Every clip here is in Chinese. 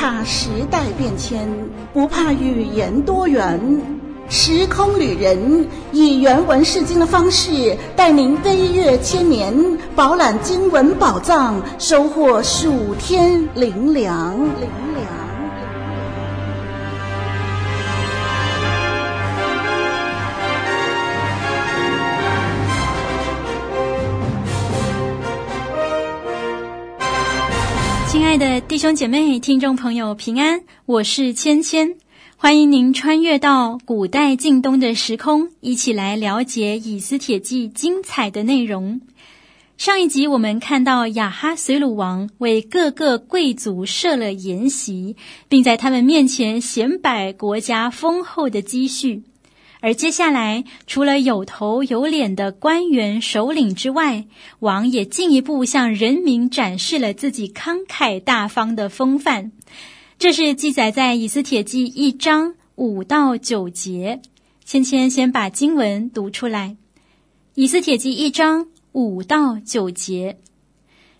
怕时代变迁，不怕语言多元。时空旅人以原文释经的方式，带您飞跃千年，饱览经文宝藏，收获数天灵粮。亲亲爱的弟兄姐妹、听众朋友，平安！我是芊芊，欢迎您穿越到古代近东的时空，一起来了解《以斯帖记》精彩的内容。上一集我们看到亚哈随鲁王为各个贵族设了筵席，并在他们面前显摆国家丰厚的积蓄。而接下来，除了有头有脸的官员首领之外，王也进一步向人民展示了自己慷慨大方的风范。这是记载在《以斯帖记》一章五到九节。芊芊先把经文读出来，《以斯帖记》一章五到九节。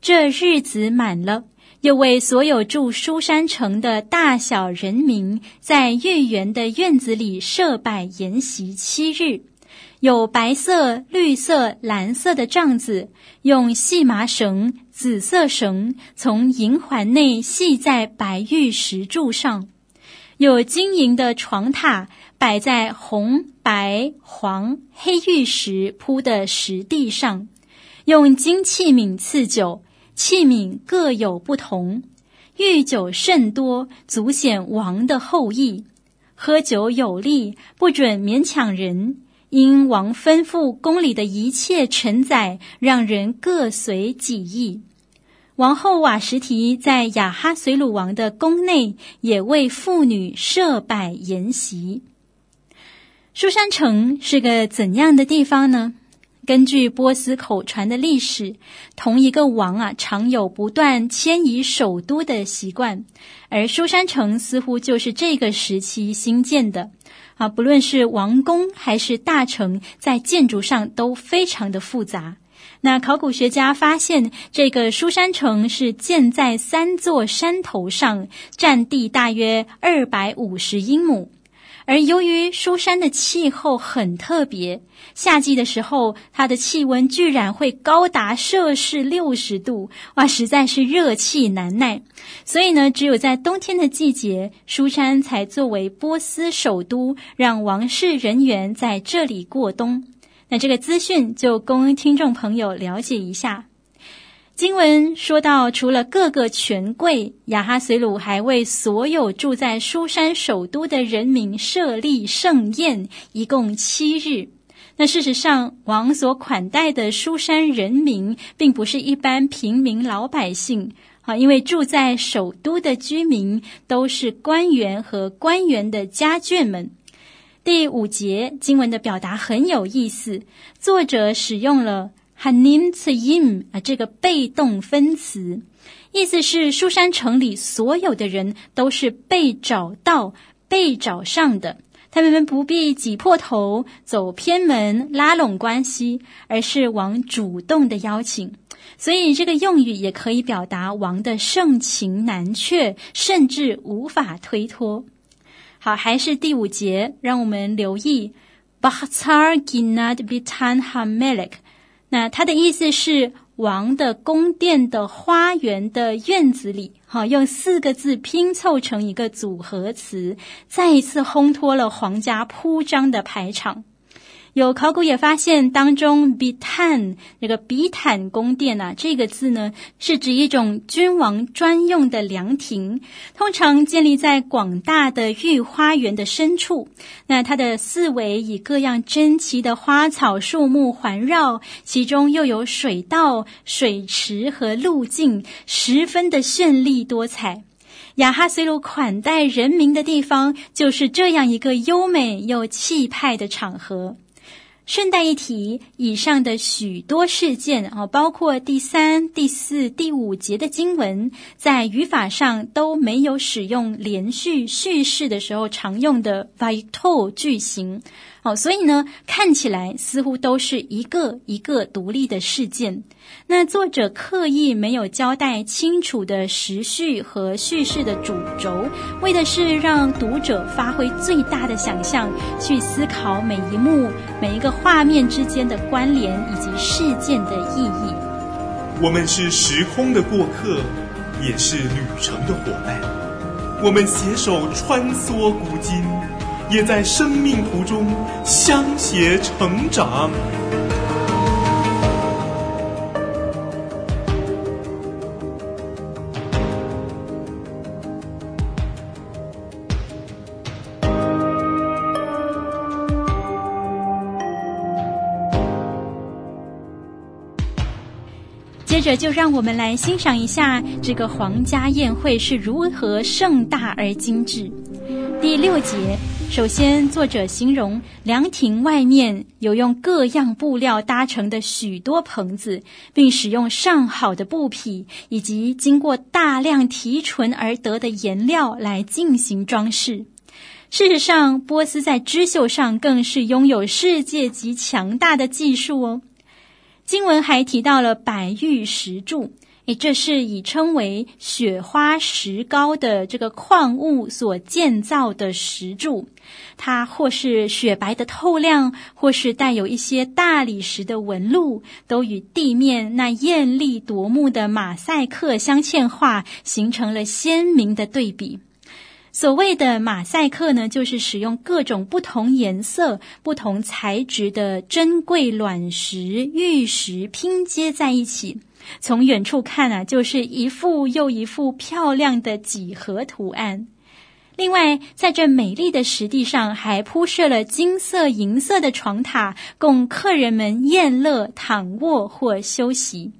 这日子满了。又为所有住书山城的大小人民，在御园的院子里设摆筵席七日，有白色、绿色、蓝色的帐子，用细麻绳、紫色绳从银环内系在白玉石柱上，有金银的床榻摆在红、白、黄、黑玉石铺的石地上，用金器皿赐酒。器皿各有不同，御酒甚多，足显王的厚意。喝酒有例，不准勉强人，因王吩咐宫里的一切臣宰，让人各随己意。王后瓦什提在雅哈随鲁王的宫内，也为妇女设摆筵席。书珊城是个怎样的地方呢？根据波斯口传的历史，同一个王啊，常有不断迁移首都的习惯，而书山城似乎就是这个时期兴建的。啊，不论是王宫还是大城，在建筑上都非常的复杂。那考古学家发现，这个书山城是建在三座山头上，占地大约二百五十英亩。而由于书珊的气候很特别，夏季的时候，它的气温居然会高达摄氏六十度，哇，实在是热气难耐。所以呢，只有在冬天的季节，书珊才作为波斯首都，让王室人员在这里过冬。那这个资讯就供听众朋友了解一下。经文说到，除了各个权贵，亚哈随鲁还为所有住在书珊首都的人民设立盛宴，一共七日。那事实上，王所款待的书珊人民，并不是一般平民老百姓啊，因为住在首都的居民都是官员和官员的家眷们。第五节经文的表达很有意思，作者使用了。Hanim tsayim 啊，这个被动分词，意思是书珊城里所有的人都是被找到、被找上的，他们不必挤破头、走偏门、拉拢关系，而是王主动的邀请。所以这个用语也可以表达王的盛情难却，甚至无法推脱。好，还是第五节，让我们留意 Bahatzar Ginad Bitan h a m e l e k 那他的意思是，王的宫殿的花园的院子里，哈，用四个字拼凑成一个组合词，再一次烘托了皇家铺张的排场。有考古也发现，当中比坦那个比坦宫殿啊，这个字呢，是指一种君王专用的凉亭，通常建立在广大的御花园的深处。那它的四围以各样珍奇的花草树木环绕，其中又有水道、水池和路径，十分的绚丽多彩。亚哈随鲁款待人民的地方，就是这样一个优美又气派的场合。顺带一提，以上的许多事件啊，包括第三、第四、第五节的经文，在语法上都没有使用连续叙事的时候常用的 v i t o 句型。哦，所以呢，看起来似乎都是一个一个独立的事件。那作者刻意没有交代清楚的时序和叙事的主轴，为的是让读者发挥最大的想象，去思考每一幕、每一个画面之间的关联以及事件的意义。我们是时空的过客，也是旅程的伙伴。我们携手穿梭古今。也在生命途中相携成长。接着，就让我们来欣赏一下这个皇家宴会是如何盛大而精致。第六节。首先，作者形容凉亭外面有用各样布料搭成的许多棚子，并使用上好的布匹以及经过大量提纯而得的颜料来进行装饰。事实上，波斯在织绣上更是拥有世界级强大的技术哦。经文还提到了百玉石柱。诶，这是以称为雪花石膏的这个矿物所建造的石柱，它或是雪白的透亮，或是带有一些大理石的纹路，都与地面那艳丽夺目的马赛克镶嵌画形成了鲜明的对比。所谓的马赛克呢，就是使用各种不同颜色、不同材质的珍贵卵石、玉石拼接在一起。从远处看啊，就是一幅又一幅漂亮的几何图案。另外，在这美丽的石地上，还铺设了金色、银色的床榻，供客人们宴乐、躺卧或休息。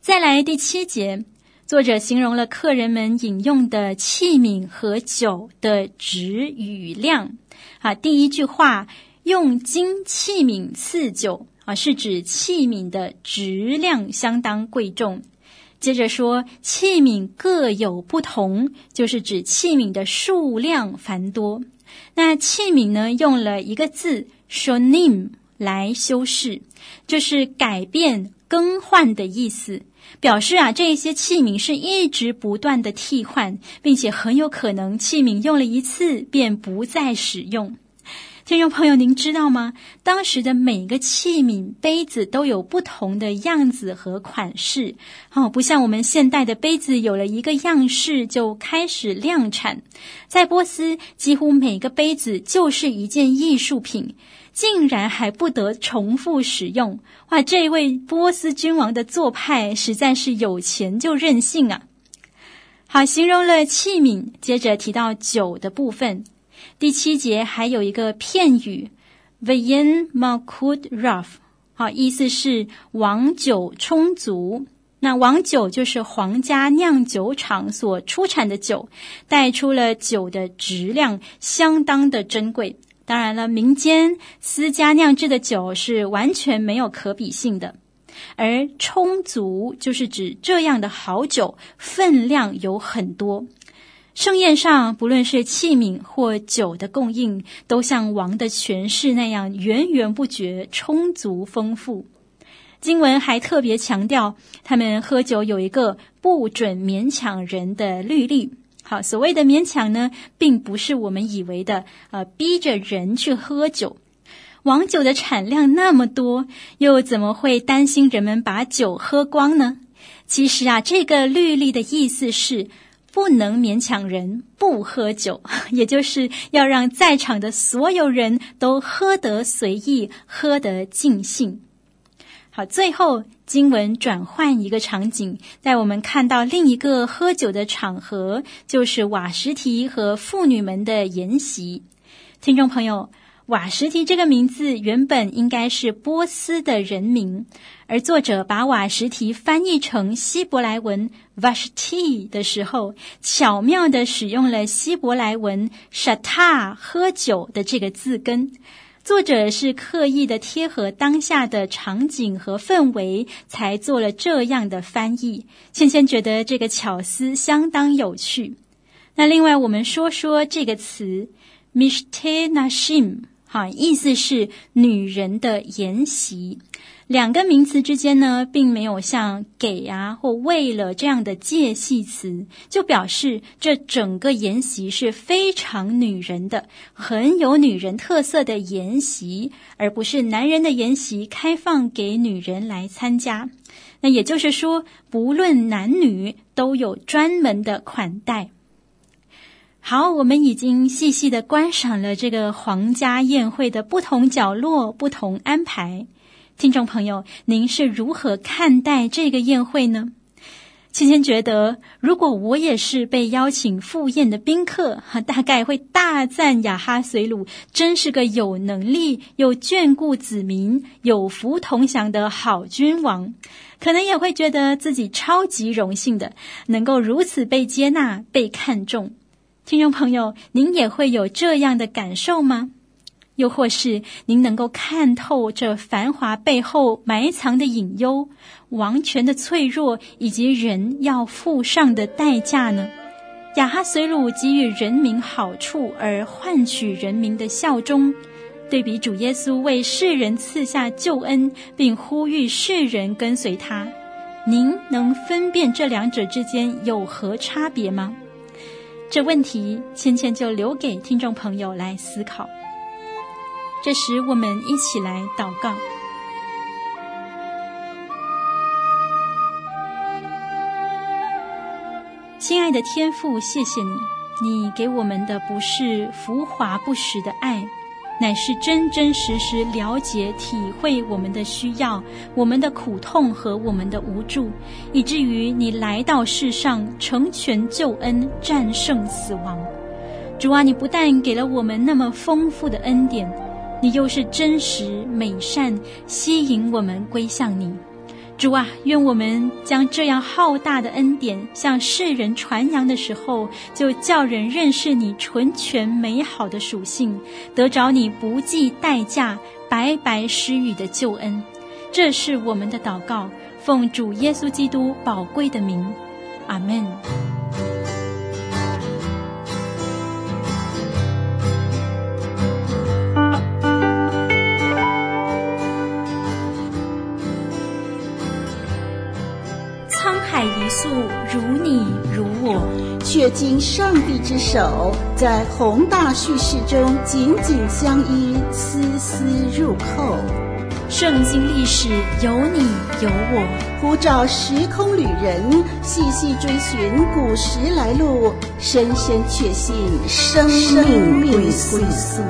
再来第七节，作者形容了客人们饮用的器皿和酒的质与量。啊，第一句话用金器皿赐酒。啊，是指器皿的质量相当贵重。接着说，器皿各有不同，就是指器皿的数量繁多。那器皿呢，用了一个字 “shonim” 来修饰，就是改变、更换的意思，表示啊，这些器皿是一直不断的替换，并且很有可能器皿用了一次便不再使用。听众朋友，您知道吗？当时的每个器皿、杯子都有不同的样子和款式，哦，不像我们现代的杯子有了一个样式就开始量产。在波斯，几乎每个杯子就是一件艺术品，竟然还不得重复使用。哇，这位波斯君王的做派实在是有钱就任性啊！好，形容了器皿，接着提到酒的部分。第七节还有一个片语，Vayin m a k u d Raf，好，意思是王酒充足。那王酒就是皇家酿酒厂所出产的酒，带出了酒的质量相当的珍贵。当然了，民间私家酿制的酒是完全没有可比性的。而充足就是指这样的好酒分量有很多。盛宴上，不论是器皿或酒的供应，都像王的权势那样源源不绝、充足丰富。经文还特别强调，他们喝酒有一个不准勉强人的律例。好，所谓的勉强呢，并不是我们以为的，呃，逼着人去喝酒。王酒的产量那么多，又怎么会担心人们把酒喝光呢？其实啊，这个律例的意思是，不能勉强人不喝酒，也就是要让在场的所有人都喝得随意，喝得尽兴。好，最后经文转换一个场景，在我们看到另一个喝酒的场合，就是瓦实提和妇女们的筵席。听众朋友。瓦什提这个名字原本应该是波斯的人名，而作者把瓦什提翻译成希伯来文 Vashti 的时候，巧妙地使用了希伯来文 Shata 喝酒的这个字根。作者是刻意的贴合当下的场景和氛围，才做了这样的翻译。倩倩觉得这个巧思相当有趣。那另外，我们说说这个词 m i s h t e Nashim。哈，意思是女人的筵席。两个名词之间呢，并没有像给啊或为了这样的介系词，就表示这整个筵席是非常女人的，很有女人特色的筵席，而不是男人的筵席，开放给女人来参加。那也就是说，不论男女，都有专门的款待。好，我们已经细细的观赏了这个皇家宴会的不同角落、不同安排。听众朋友，您是如何看待这个宴会呢？芊芊觉得，如果我也是被邀请赴宴的宾客，大概会大赞亚哈随鲁真是个有能力又眷顾子民、有福同享的好君王，可能也会觉得自己超级荣幸的，能够如此被接纳、被看重。听众朋友，您也会有这样的感受吗？又或是您能够看透这繁华背后埋藏的隐忧、王权的脆弱以及人要付上的代价呢？亚哈随鲁给予人民好处而换取人民的效忠，对比主耶稣为世人赐下救恩，并呼吁世人跟随他，您能分辨这两者之间有何差别吗？这问题，芊芊就留给听众朋友来思考。这时，我们一起来祷告。亲爱的天父，谢谢你，你给我们的不是浮华不实的爱，乃是真真实实了解、体会我们的需要、我们的苦痛和我们的无助，以至于你来到世上成全救恩、战胜死亡。主啊，你不但给了我们那么丰富的恩典。你又是真实美善，吸引我们归向你，主啊，愿我们将这样浩大的恩典向世人传扬的时候，就叫人认识你纯全美好的属性，得着你不计代价白白施予的救恩。这是我们的祷告，奉主耶稣基督宝贵的名，阿门。如你如我，却经上帝之手，在宏大叙事中紧紧相依，丝丝入扣。圣经历史有你有我，呼召时空旅人细细追寻古时来路，深深确信生命归宿。